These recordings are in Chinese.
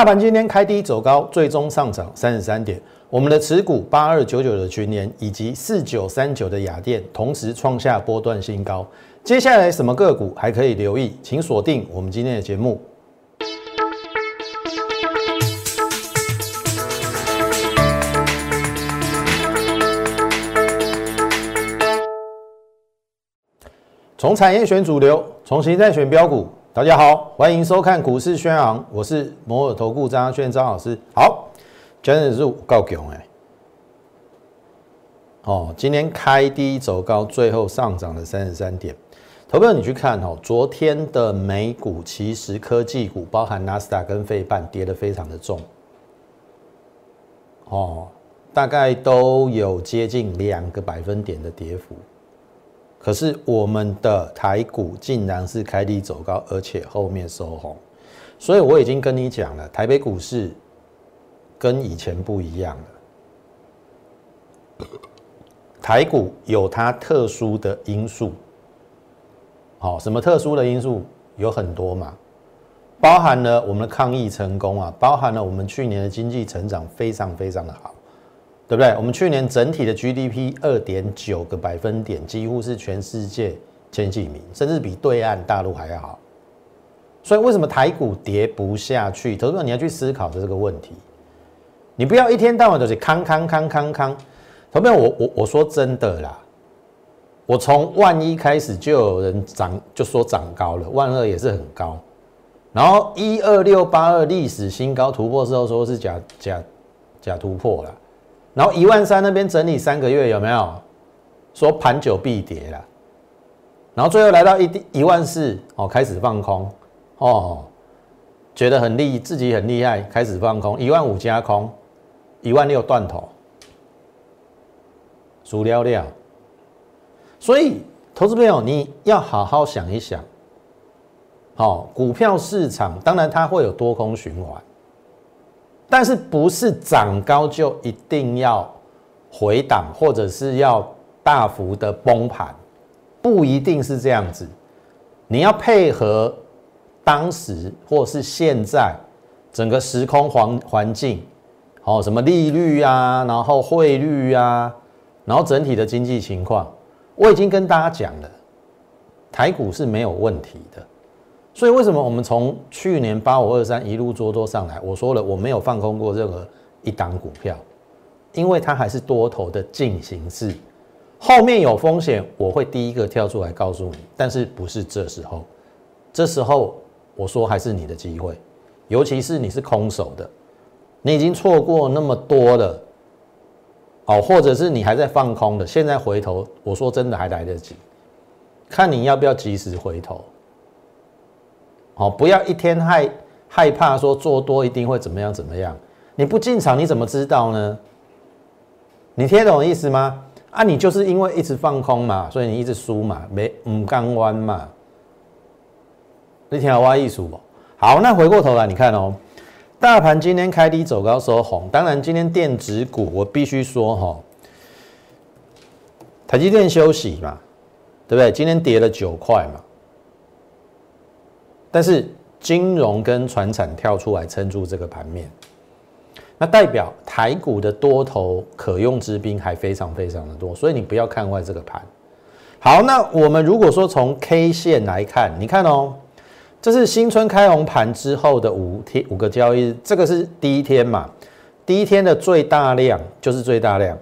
大盘今天开低走高，最终上涨三十三点。我们的持股八二九九的群联以及四九三九的雅电，同时创下波段新高。接下来什么个股还可以留意？请锁定我们今天的节目。从产业选主流，从形态选标股。大家好，欢迎收看股市宣昂，我是摩尔投顾张轩张老师。好，真的是够强哎！哦，今天开低走高，最后上涨了三十三点。投票你去看哦，昨天的美股其实科技股，包含纳斯达跟费半跌得非常的重，哦，大概都有接近两个百分点的跌幅。可是我们的台股竟然是开低走高，而且后面收红，所以我已经跟你讲了，台北股市跟以前不一样了。台股有它特殊的因素，好，什么特殊的因素有很多嘛，包含了我们的抗疫成功啊，包含了我们去年的经济成长非常非常的好。对不对？我们去年整体的 GDP 二点九个百分点，几乎是全世界前几名，甚至比对岸大陆还要好。所以为什么台股跌不下去？投资者你要去思考的这个问题。你不要一天到晚都是康康康康康。投资我我我说真的啦，我从万一开始就有人涨，就说涨高了，万二也是很高。然后一二六八二历史新高突破之后，说是假假假突破了。然后一万三那边整理三个月有没有说盘久必跌了？然后最后来到一一万四哦，开始放空哦，觉得很厉自己很厉害，开始放空一万五加空，一万六断头，数了了。所以投资朋友你要好好想一想，好股票市场当然它会有多空循环。但是不是涨高就一定要回档，或者是要大幅的崩盘，不一定是这样子。你要配合当时或是现在整个时空环环境，哦，什么利率啊，然后汇率啊，然后整体的经济情况，我已经跟大家讲了，台股是没有问题的。所以为什么我们从去年八五二三一路做多上来？我说了，我没有放空过任何一档股票，因为它还是多头的进行式，后面有风险，我会第一个跳出来告诉你。但是不是这时候？这时候我说还是你的机会，尤其是你是空手的，你已经错过那么多了，哦，或者是你还在放空的，现在回头，我说真的还来得及，看你要不要及时回头。哦，不要一天害害怕说做多一定会怎么样怎么样，你不进场你怎么知道呢？你听懂意思吗？啊，你就是因为一直放空嘛，所以你一直输嘛，没唔刚弯嘛。你听我意思不？好，那回过头来你看哦，大盘今天开低走高收红，当然今天电子股我必须说哈，台积电休息嘛，对不对？今天跌了九块嘛。但是金融跟船产跳出来撑住这个盘面，那代表台股的多头可用之兵还非常非常的多，所以你不要看坏这个盘。好，那我们如果说从 K 线来看，你看哦，这是新春开红盘之后的五天五个交易日，这个是第一天嘛？第一天的最大量就是最大量。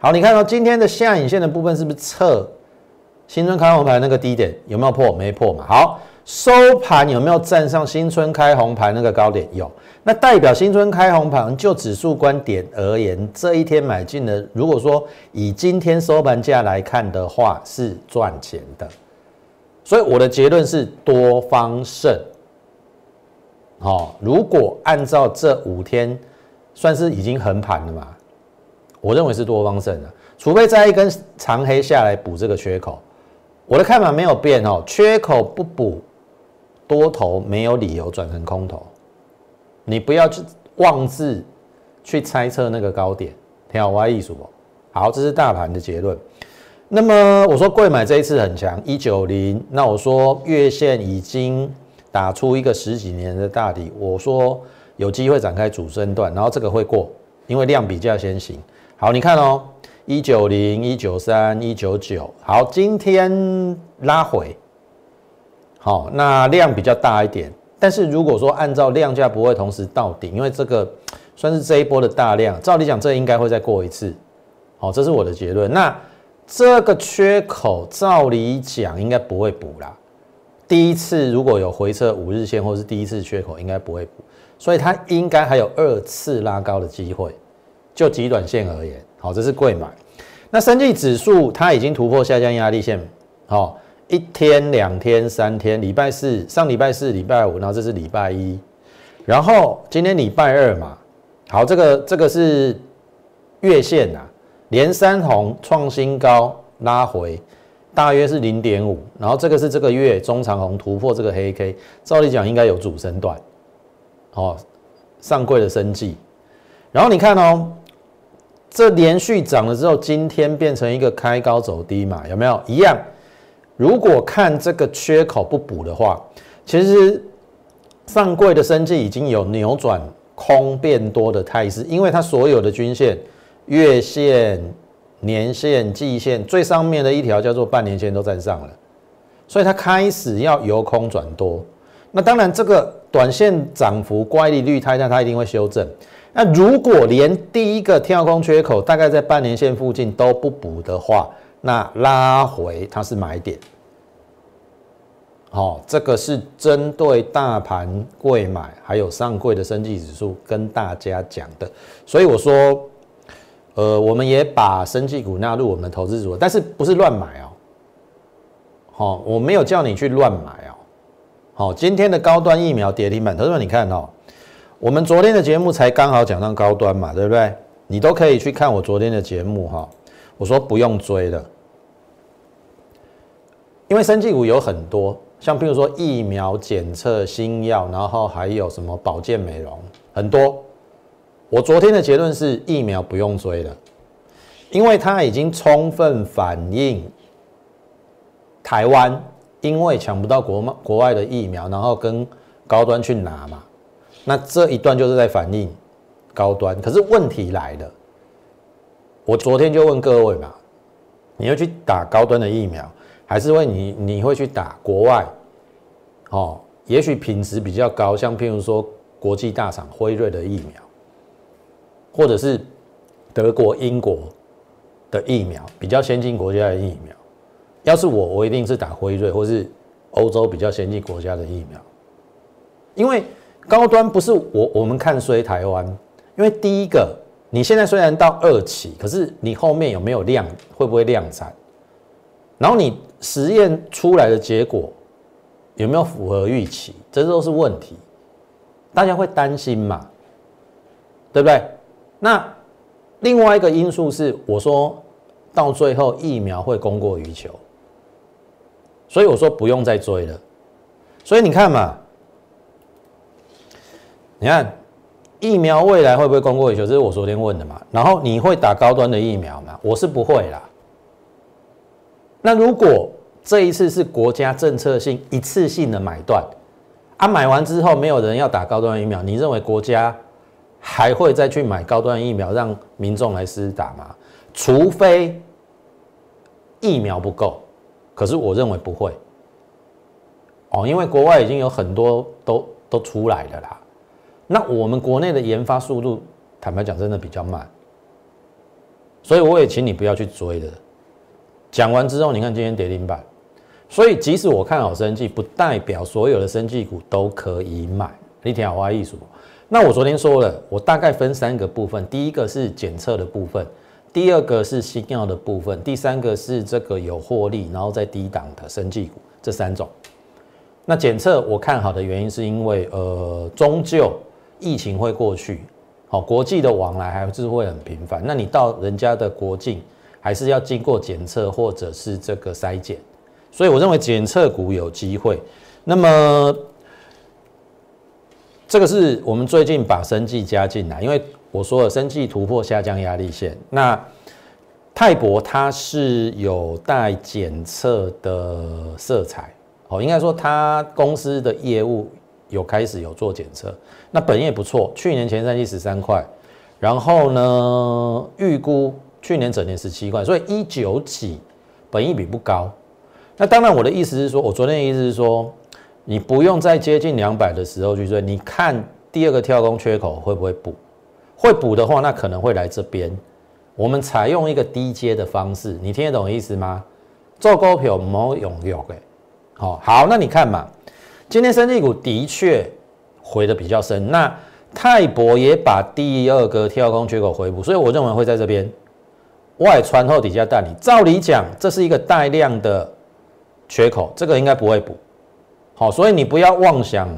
好，你看到今天的下影线的部分是不是测新春开红盘那个低点有没有破？没破嘛？好。收盘有没有站上新春开红盘那个高点？有，那代表新春开红盘就指数观点而言，这一天买进的，如果说以今天收盘价来看的话，是赚钱的。所以我的结论是多方胜。哦，如果按照这五天算是已经横盘了嘛？我认为是多方胜的，除非再一根长黑下来补这个缺口。我的看法没有变哦，缺口不补。多头没有理由转成空头，你不要去妄自去猜测那个高点，听好歪艺术不？好，这是大盘的结论。那么我说贵买这一次很强，一九零。那我说月线已经打出一个十几年的大底，我说有机会展开主升段，然后这个会过，因为量比较先行。好，你看哦，一九零、一九三、一九九，好，今天拉回，好，那量比较大一点。但是如果说按照量价不会同时到顶，因为这个算是这一波的大量，照理讲这应该会再过一次，好，这是我的结论。那这个缺口照理讲应该不会补啦。第一次如果有回撤五日线或是第一次缺口应该不会补，所以它应该还有二次拉高的机会。就极短线而言，好，这是贵买。那生技指数它已经突破下降压力线，好。一天、两天、三天，礼拜四、上礼拜四、礼拜五，然后这是礼拜一，然后今天礼拜二嘛，好，这个这个是月线呐，连三红创新高拉回，大约是零点五，然后这个是这个月中长红突破这个黑 K，照理讲应该有主升段，哦，上柜的生计，然后你看哦，这连续涨了之后，今天变成一个开高走低嘛，有没有一样？如果看这个缺口不补的话，其实上柜的升绩已经有扭转空变多的态势，因为它所有的均线、月线、年线、季线最上面的一条叫做半年线都站上了，所以它开始要由空转多。那当然，这个短线涨幅乖离率太大，它一定会修正。那如果连第一个跳空缺口大概在半年线附近都不补的话，那拉回它是买点，好，这个是针对大盘贵买还有上柜的升绩指数跟大家讲的，所以我说，呃，我们也把升绩股纳入我们的投资组合，但是不是乱买哦，好，我没有叫你去乱买哦，好，今天的高端疫苗跌停板，投资者你看哦，我们昨天的节目才刚好讲到高端嘛，对不对？你都可以去看我昨天的节目哈。我说不用追了，因为生技股有很多，像譬如说疫苗检测、新药，然后还有什么保健美容，很多。我昨天的结论是疫苗不用追了，因为它已经充分反映台湾因为抢不到国国外的疫苗，然后跟高端去拿嘛，那这一段就是在反映高端。可是问题来了。我昨天就问各位嘛，你要去打高端的疫苗，还是问你你会去打国外？哦，也许品质比较高，像譬如说国际大厂辉瑞的疫苗，或者是德国、英国的疫苗，比较先进国家的疫苗。要是我，我一定是打辉瑞，或是欧洲比较先进国家的疫苗，因为高端不是我我们看衰台湾，因为第一个。你现在虽然到二期，可是你后面有没有量？会不会量产？然后你实验出来的结果有没有符合预期？这都是问题，大家会担心嘛？对不对？那另外一个因素是，我说到最后疫苗会供过于求，所以我说不用再追了。所以你看嘛，你看。疫苗未来会不会供过于求？这是我昨天问的嘛。然后你会打高端的疫苗吗？我是不会啦。那如果这一次是国家政策性一次性的买断，啊，买完之后没有人要打高端疫苗，你认为国家还会再去买高端疫苗让民众来施打吗？除非疫苗不够，可是我认为不会。哦，因为国外已经有很多都都出来了啦。那我们国内的研发速度，坦白讲，真的比较慢，所以我也请你不要去追的。讲完之后，你看今天跌停板，所以即使我看好生技，不代表所有的生技股都可以买。你听好话艺术。那我昨天说了，我大概分三个部分：第一个是检测的部分，第二个是新药的部分，第三个是这个有获利然后在低档的生技股，这三种。那检测我看好的原因是因为，呃，终究。疫情会过去，好，国际的往来还是会很频繁。那你到人家的国境，还是要经过检测或者是这个筛检，所以我认为检测股有机会。那么这个是我们最近把生计加进来，因为我说了生计突破下降压力线。那泰博它是有带检测的色彩，哦，应该说它公司的业务有开始有做检测，那本业不错，去年前三季十三块，然后呢预估去年整年十七块，所以一九几本益比不高。那当然我的意思是说，我昨天的意思是说，你不用在接近两百的时候去追，你看第二个跳空缺口会不会补？会补的话，那可能会来这边。我们采用一个低阶的方式，你听得懂意思吗？做股票冇用用诶。好，好，那你看嘛，今天生技股的确回的比较深，那泰博也把第二个跳空缺口回补，所以我认为会在这边外穿后底下带你。照理讲，这是一个带量的缺口，这个应该不会补。好，所以你不要妄想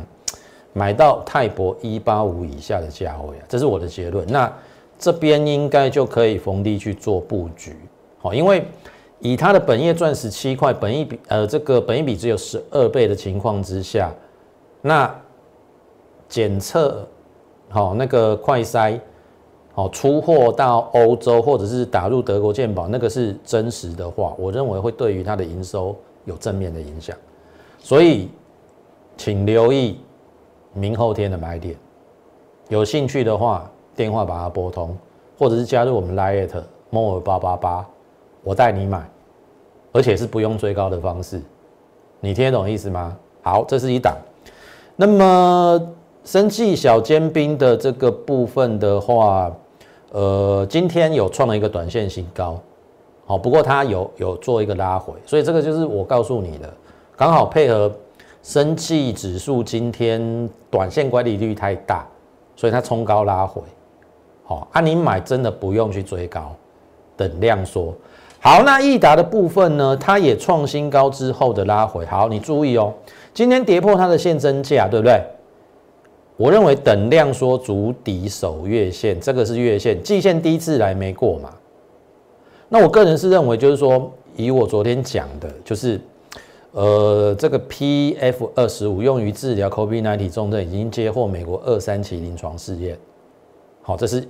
买到泰博一八五以下的价位啊，这是我的结论。那这边应该就可以逢低去做布局，好，因为以它的本业赚十七块，本一比呃这个本一比只有十二倍的情况之下，那检测好那个快筛好出货到欧洲或者是打入德国健保，那个是真实的话，我认为会对于它的营收有正面的影响，所以请留意明后天的买点，有兴趣的话。电话把它拨通，或者是加入我们 Lite More 八八八，我带你买，而且是不用追高的方式，你听得懂意思吗？好，这是一档。那么生技小尖兵的这个部分的话，呃，今天有创了一个短线新高，好，不过它有有做一个拉回，所以这个就是我告诉你的，刚好配合生技指数今天短线管理率太大，所以它冲高拉回。好，啊，你买真的不用去追高，等量缩。好，那益达的部分呢？它也创新高之后的拉回。好，你注意哦，今天跌破它的现增价，对不对？我认为等量说，足底守月线，这个是月线，季线第一次来没过嘛？那我个人是认为，就是说，以我昨天讲的，就是呃，这个 P F 二十五用于治疗 COVID-19 重症，已经接获美国二三期临床试验。好，这是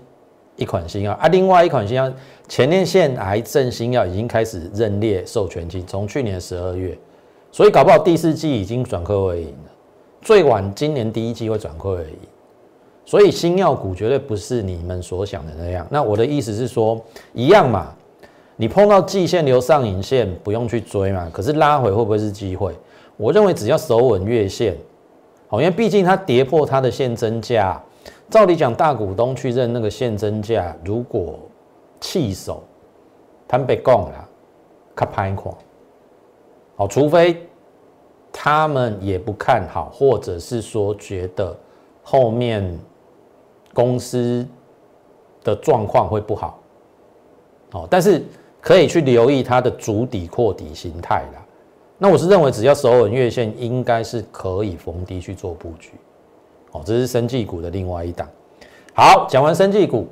一款新药啊，另外一款新药前列腺癌症新药已经开始认列授权金，从去年十二月，所以搞不好第四季已经转亏为盈了，最晚今年第一季会转亏为盈，所以新药股绝对不是你们所想的那样。那我的意思是说，一样嘛，你碰到季线留上影线不用去追嘛，可是拉回会不会是机会？我认为只要守稳月线，好，因为毕竟它跌破它的现增价。照理讲，大股东去认那个现增价，如果弃守，他们被供了，看盘款。好，除非他们也不看好，或者是说觉得后面公司的状况会不好。哦，但是可以去留意它的主底扩底形态啦。那我是认为，只要首稳月线，应该是可以逢低去做布局。哦，这是生技股的另外一档。好，讲完生技股，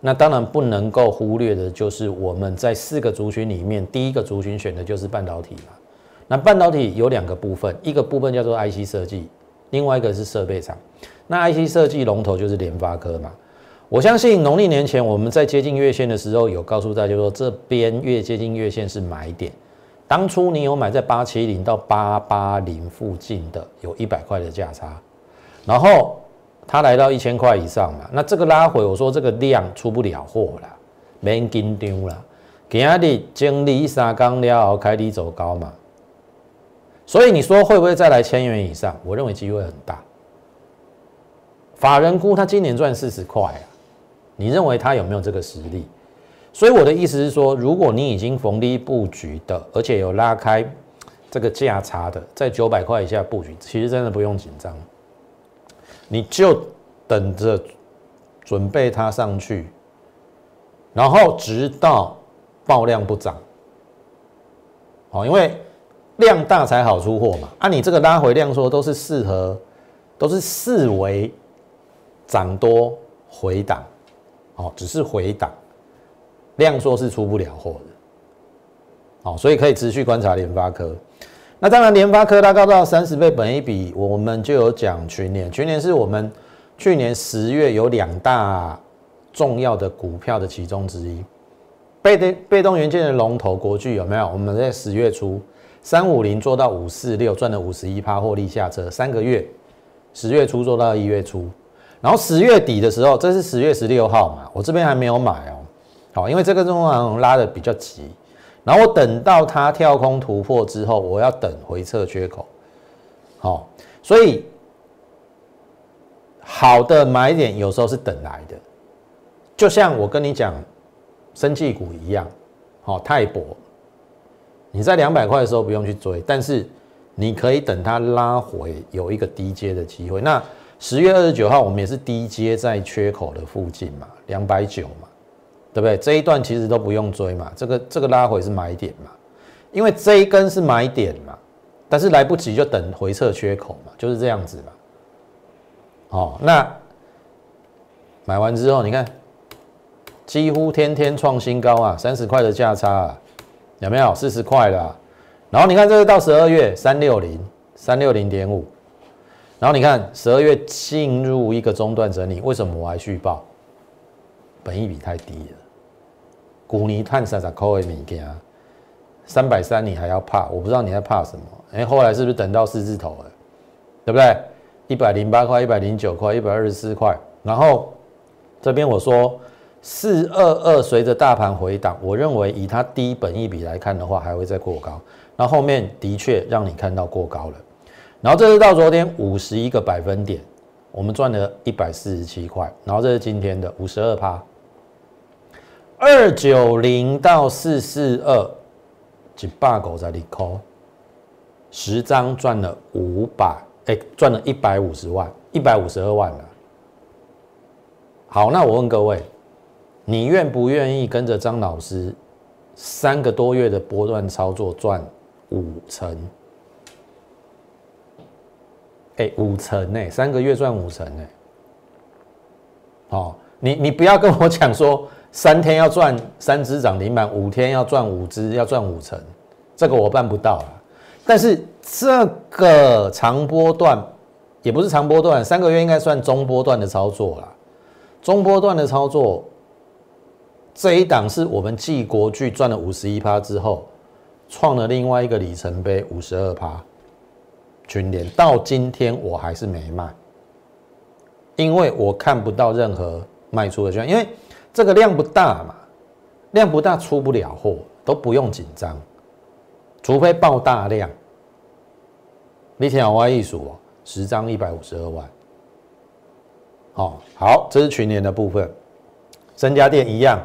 那当然不能够忽略的就是我们在四个族群里面，第一个族群选的就是半导体嘛。那半导体有两个部分，一个部分叫做 IC 设计，另外一个是设备厂。那 IC 设计龙头就是联发科嘛。我相信农历年前我们在接近月线的时候，有告诉大家说，这边越接近月线是买点。当初你有买在八七零到八八零附近的，有一百块的价差。然后它来到一千块以上嘛，那这个拉回，我说这个量出不了货了，没紧张了。今日经历三刚了，开低走高嘛，所以你说会不会再来千元以上？我认为机会很大。法人估他今年赚四十块啊，你认为他有没有这个实力？所以我的意思是说，如果你已经逢低布局的，而且有拉开这个价差的，在九百块以下布局，其实真的不用紧张。你就等着准备它上去，然后直到爆量不涨，好，因为量大才好出货嘛。啊，你这个拉回量说都是适合，都是四维涨多回档，哦，只是回档，量说是出不了货的，好，所以可以持续观察联发科。那当然，联发科它高到三十倍本一比，我们就有讲群联。群联是我们去年十月有两大重要的股票的其中之一，被动被动元件的龙头国巨有没有？我们在十月初三五零做到五四六，赚了五十一趴获利下车，三个月十月初做到一月初，然后十月底的时候，这是十月十六号嘛，我这边还没有买哦，好，因为这个中行拉的比较急，然后等到它跳空突破之后，我要等回撤缺口，好，所以好的买点有时候是等来的，就像我跟你讲，生技股一样，好，泰博，你在两百块的时候不用去追，但是。你可以等它拉回，有一个低阶的机会。那十月二十九号，我们也是低阶在缺口的附近嘛，两百九嘛，对不对？这一段其实都不用追嘛，这个这个拉回是买点嘛，因为这一根是买点嘛，但是来不及就等回撤缺口嘛，就是这样子嘛。好，那买完之后，你看几乎天天创新高啊，三十块的价差啊，有没有？四十块了。然后你看，这个到十二月三六零三六零点五，然后你看十二月进入一个中段整理，为什么我还续报？本益比太低了，股尼碳三十块的物件，三百三你还要怕？我不知道你在怕什么。哎，后来是不是等到四字头了？对不对？一百零八块、一百零九块、一百二十四块，然后这边我说四二二随着大盘回档，我认为以它低本益比来看的话，还会再过高。那后面的确让你看到过高了，然后这是到昨天五十一个百分点，我们赚了一百四十七块，然后这是今天的五十二趴，二九零到四四二，几把狗在里扣，十张赚了五百，哎，赚了一百五十万，一百五十二万了。好，那我问各位，你愿不愿意跟着张老师三个多月的波段操作赚？五成，哎，五成呢？三个月赚五成呢？哦，你你不要跟我讲说三天要赚三只涨停板，五天要赚五只，要赚五成，这个我办不到了。但是这个长波段也不是长波段，三个月应该算中波段的操作了。中波段的操作，这一档是我们继国巨赚了五十一趴之后。创了另外一个里程碑，五十二趴，群联到今天我还是没卖，因为我看不到任何卖出的券，因为这个量不大嘛，量不大出不了货，都不用紧张，除非爆大量。你听我艺术哦，十张一百五十二万，哦，好，这是群联的部分，三家店一样，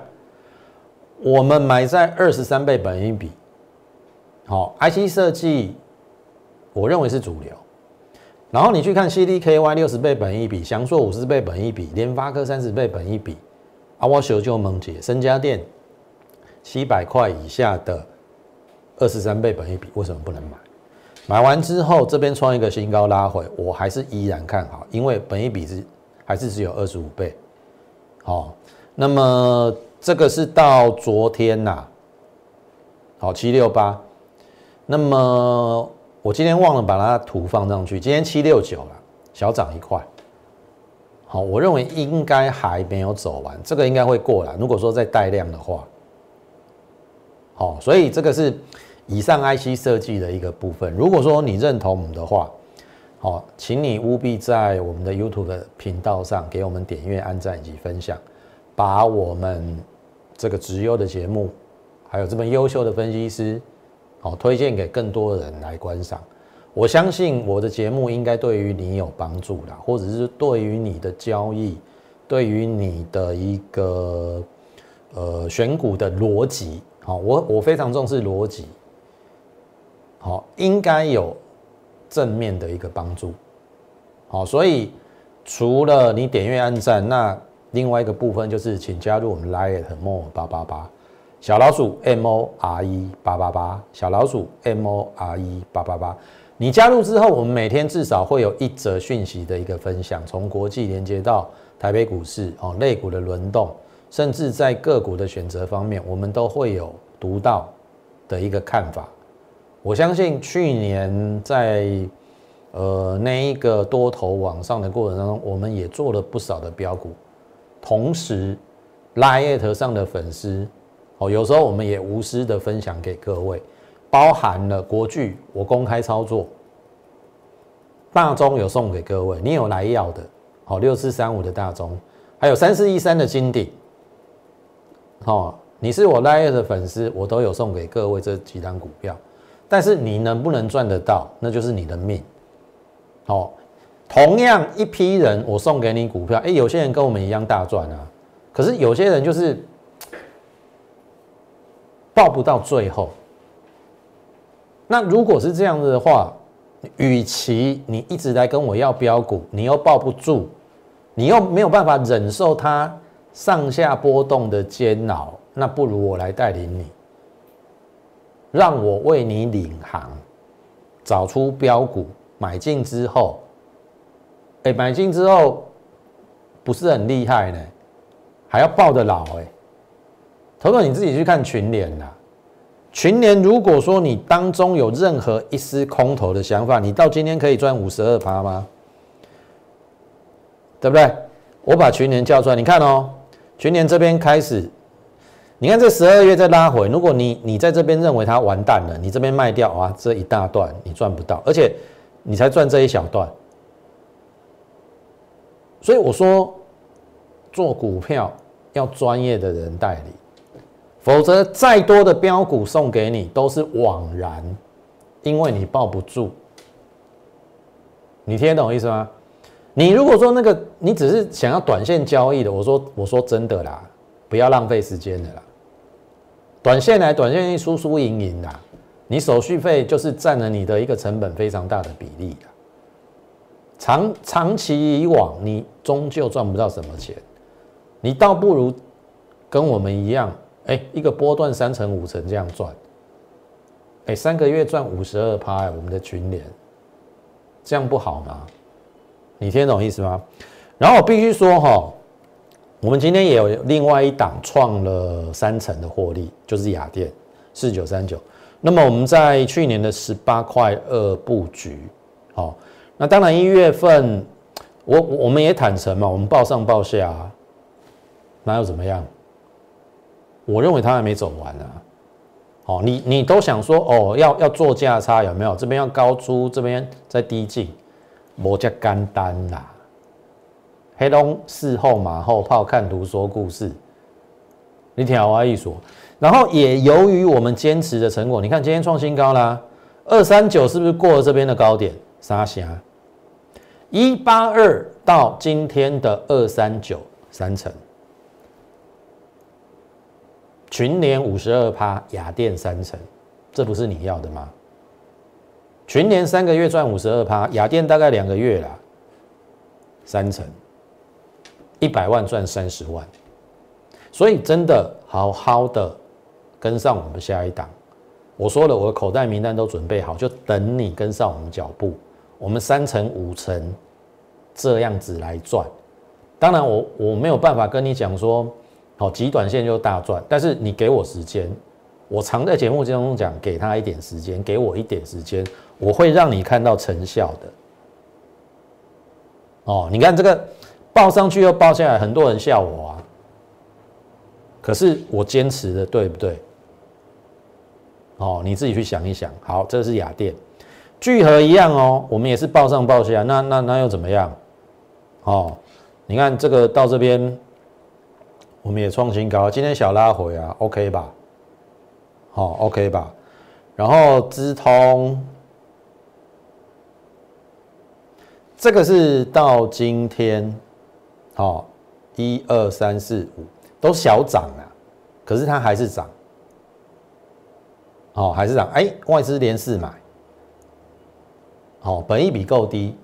我们买在二十三倍本益比。好，IC 设计，我认为是主流。然后你去看 CDKY 六十倍本益比，翔硕五十倍本益比，联发科三十倍本益比，啊，我求就蒙姐，身家电七百块以下的二十三倍本益比，为什么不能买？买完之后，这边创一个新高拉回，我还是依然看好，因为本益比是还是只有二十五倍。好，那么这个是到昨天呐，好七六八。那么我今天忘了把它图放上去。今天七六九了，小涨一块。好，我认为应该还没有走完，这个应该会过来。如果说再带量的话，好，所以这个是以上 IC 设计的一个部分。如果说你认同我们的话，好，请你务必在我们的 YouTube 的频道上给我们点阅、按赞以及分享，把我们这个直优的节目，还有这么优秀的分析师。好，推荐给更多人来观赏。我相信我的节目应该对于你有帮助啦，或者是对于你的交易，对于你的一个呃选股的逻辑，好，我我非常重视逻辑，好，应该有正面的一个帮助。好，所以除了你点阅按赞，那另外一个部分就是请加入我们 Line more 八八八。小老鼠 M O R E 八八八，小老鼠 M O R E 八八八。你加入之后，我们每天至少会有一则讯息的一个分享，从国际连接到台北股市哦，类股的轮动，甚至在个股的选择方面，我们都会有独到的一个看法。我相信去年在呃那一个多头往上的过程当中，我们也做了不少的标股，同时拉页头上的粉丝。哦，有时候我们也无私的分享给各位，包含了国剧，我公开操作，大中有送给各位，你有来要的，好六四三五的大中，还有三四一三的金鼎，好，你是我 Live 的粉丝，我都有送给各位这几张股票，但是你能不能赚得到，那就是你的命。好，同样一批人，我送给你股票，哎，有些人跟我们一样大赚啊，可是有些人就是报不到最后。那如果是这样子的话，与其你一直来跟我要标股，你又抱不住，你又没有办法忍受它上下波动的煎熬，那不如我来带领你，让我为你领航，找出标股，买进之后，哎，买进之后不是很厉害呢，还要抱得牢哎，头头你自己去看群联啦。群年，如果说你当中有任何一丝空头的想法，你到今天可以赚五十二趴吗？对不对？我把群年叫出来，你看哦，群年这边开始，你看这十二月再拉回，如果你你在这边认为它完蛋了，你这边卖掉啊，这一大段你赚不到，而且你才赚这一小段，所以我说做股票要专业的人代理。否则，再多的标股送给你都是枉然，因为你抱不住。你听得懂意思吗？你如果说那个，你只是想要短线交易的，我说我说真的啦，不要浪费时间的啦。短线来，短线去输输赢赢啦，你手续费就是占了你的一个成本非常大的比例的。长长期以往，你终究赚不到什么钱，你倒不如跟我们一样。哎，一个波段三成五成这样赚，哎，三个月赚五十二趴，我们的群联，这样不好吗？你听懂意思吗？然后我必须说哈，我们今天也有另外一档创了三成的获利，就是雅电四九三九。那么我们在去年的十八块二布局，好，那当然一月份，我我们也坦诚嘛，我们报上报下，哪有怎么样？我认为它还没走完啊，哦，你你都想说哦，要要做价差有没有？这边要高出，这边再低进，摩加干单啦。黑龙事后马后炮，看图说故事，你听我一说。然后也由于我们坚持的成果，你看今天创新高啦，二三九是不是过了这边的高点？沙霞一八二到今天的二三九三成。群年五十二趴，雅电三成，这不是你要的吗？群年三个月赚五十二趴，雅电大概两个月啦，三成，一百万赚三十万，所以真的好好的跟上我们下一档。我说了，我的口袋名单都准备好，就等你跟上我们脚步。我们三成五成这样子来赚。当然，我我没有办法跟你讲说。好，极短线就大赚，但是你给我时间，我常在节目当中讲，给他一点时间，给我一点时间，我会让你看到成效的。哦，你看这个报上去又报下来，很多人笑我啊，可是我坚持的，对不对？哦，你自己去想一想。好，这是雅电，聚合一样哦，我们也是报上报下，那那那又怎么样？哦，你看这个到这边。我们也创新高，今天小拉回啊，OK 吧？好，OK 吧？然后资通，这个是到今天，好，一二三四五都小涨啊，可是它还是涨，哦，还是涨，哎，外资连四买，好，本益比够低。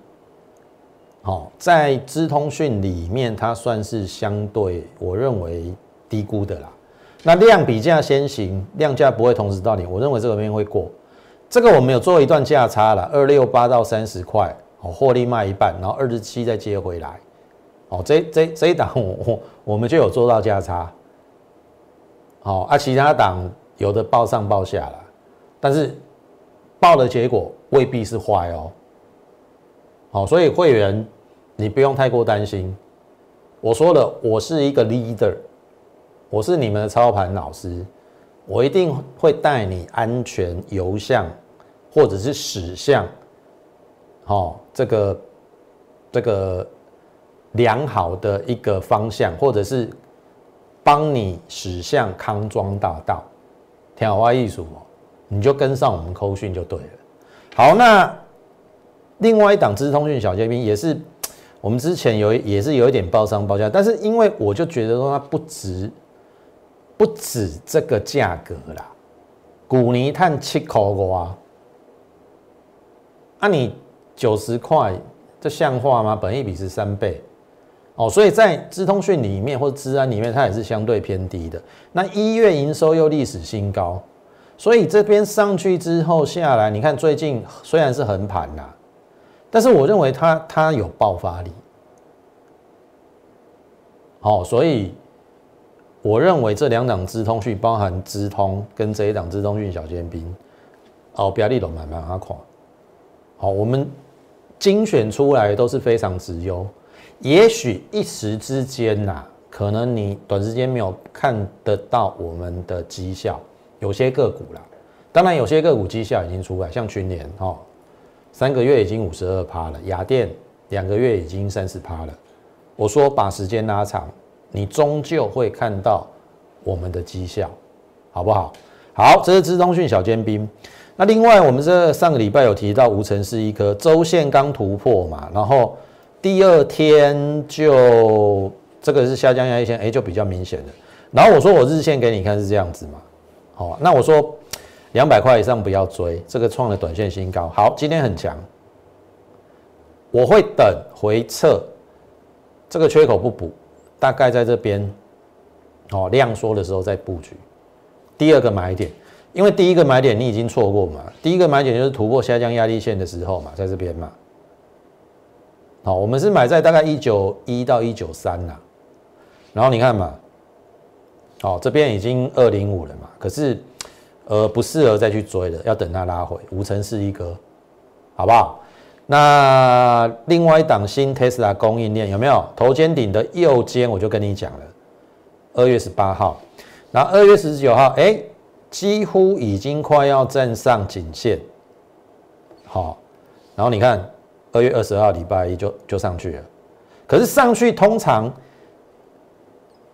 好，在资通讯里面，它算是相对我认为低估的啦。那量比价先行，量价不会同时到你，我认为这个边会过。这个我们有做一段价差了，二六八到三十块，哦，获利卖一半，然后二十七再接回来。哦，这这这一档我我我们就有做到价差。好啊，其他档有的报上报下了，但是报的结果未必是坏哦。好，所以会员。你不用太过担心，我说了，我是一个 leader，我是你们的操盘老师，我一定会带你安全游向，或者是驶向，哦，这个这个良好的一个方向，或者是帮你驶向康庄大道，天花艺术哦，你就跟上我们扣讯就对了。好，那另外一档资通讯小尖兵也是我们之前有也是有一点包商报价，但是因为我就觉得说它不值，不止这个价格啦，古泥碳七块五啊，啊你九十块，这像话吗？本益比是三倍哦，所以在资通讯里面或者资安里面，它也是相对偏低的。那一月营收又历史新高。所以这边上去之后下来，你看最近虽然是横盘啦，但是我认为它它有爆发力。好，所以我认为这两档资通讯，包含资通跟这一档资通讯小尖兵，哦，标的都慢慢阿垮。好，我们精选出来都是非常值优，也许一时之间呐，可能你短时间没有看得到我们的绩效。有些个股啦，当然有些个股绩效已经出来，像群联哈，三个月已经五十二趴了，雅电两个月已经三十趴了。我说把时间拉长，你终究会看到我们的绩效，好不好？好，这是资通讯小尖兵。那另外我们这上个礼拜有提到无尘是一颗周线刚突破嘛，然后第二天就这个是下降压力线，哎，就比较明显的。然后我说我日线给你看是这样子嘛。好，那我说两百块以上不要追，这个创了短线新高。好，今天很强，我会等回撤，这个缺口不补，大概在这边，哦，量缩的时候再布局。第二个买点，因为第一个买点你已经错过嘛，第一个买点就是突破下降压力线的时候嘛，在这边嘛。好，我们是买在大概一九一到一九三呐，然后你看嘛。哦，这边已经二零五了嘛，可是，呃，不适合再去追了，要等它拉回五成是一个，好不好？那另外一档新 Tesla 供应链有没有头肩顶的右肩？我就跟你讲了，二月十八号，然后二月十九号，哎，几乎已经快要站上颈线，好，然后你看二月二十号礼拜一就就上去了，可是上去通常。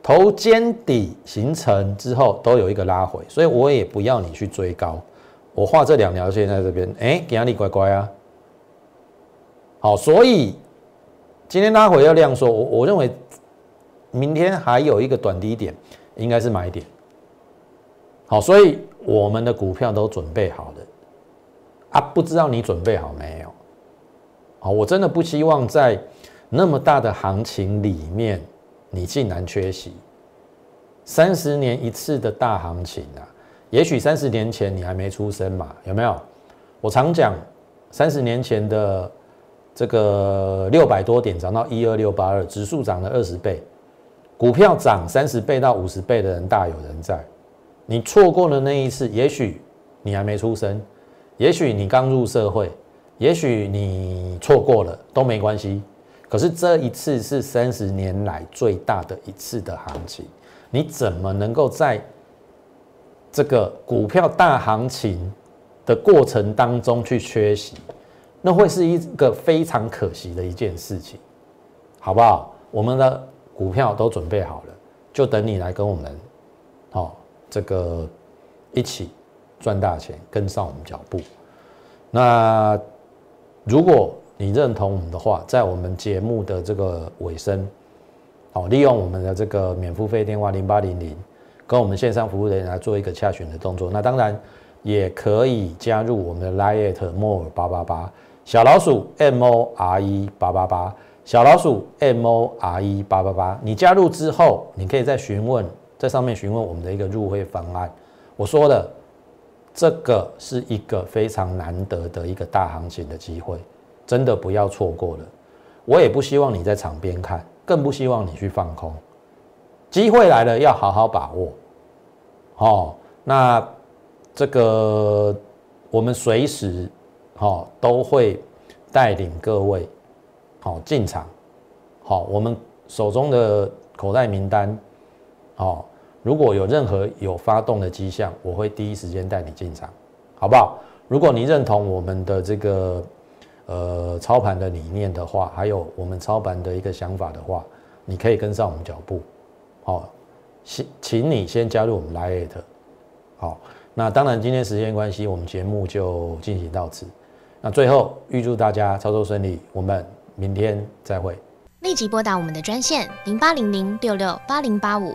头肩底形成之后都有一个拉回，所以我也不要你去追高。我画这两条线在这边，哎，给压力乖乖啊。好，所以今天拉回要量缩，我我认为明天还有一个短低点，应该是买点。好，所以我们的股票都准备好了啊，不知道你准备好没有？好，我真的不希望在那么大的行情里面。你竟然缺席三十年一次的大行情啊！也许三十年前你还没出生嘛？有没有？我常讲，三十年前的这个六百多点涨到一二六八二，指数涨了二十倍，股票涨三十倍到五十倍的人大有人在。你错过了那一次，也许你还没出生，也许你刚入社会，也许你错过了都没关系。可是这一次是三十年来最大的一次的行情，你怎么能够在这个股票大行情的过程当中去缺席？那会是一个非常可惜的一件事情，好不好？我们的股票都准备好了，就等你来跟我们，好，这个一起赚大钱，跟上我们脚步。那如果你认同我们的话，在我们节目的这个尾声，好，利用我们的这个免付费电话零八零零，跟我们线上服务人员来做一个洽询的动作。那当然也可以加入我们的 Lite More 八八八小老鼠 M O R E 八八八小老鼠 M O R E 八八八。你加入之后，你可以再询问，在上面询问我们的一个入会方案。我说的这个是一个非常难得的一个大行情的机会。真的不要错过了，我也不希望你在场边看，更不希望你去放空。机会来了，要好好把握。好，那这个我们随时好都会带领各位好进场。好，我们手中的口袋名单，好，如果有任何有发动的迹象，我会第一时间带你进场，好不好？如果你认同我们的这个。呃操盘的理念的话，还有我们操盘的一个想法的话，你可以跟上我们脚步。好，请请你先加入我们 Lite。好，那当然今天时间关系，我们节目就进行到此。那最后预祝大家操作顺利，我们明天再会。立即拨打我们的专线零八零零六六八零八五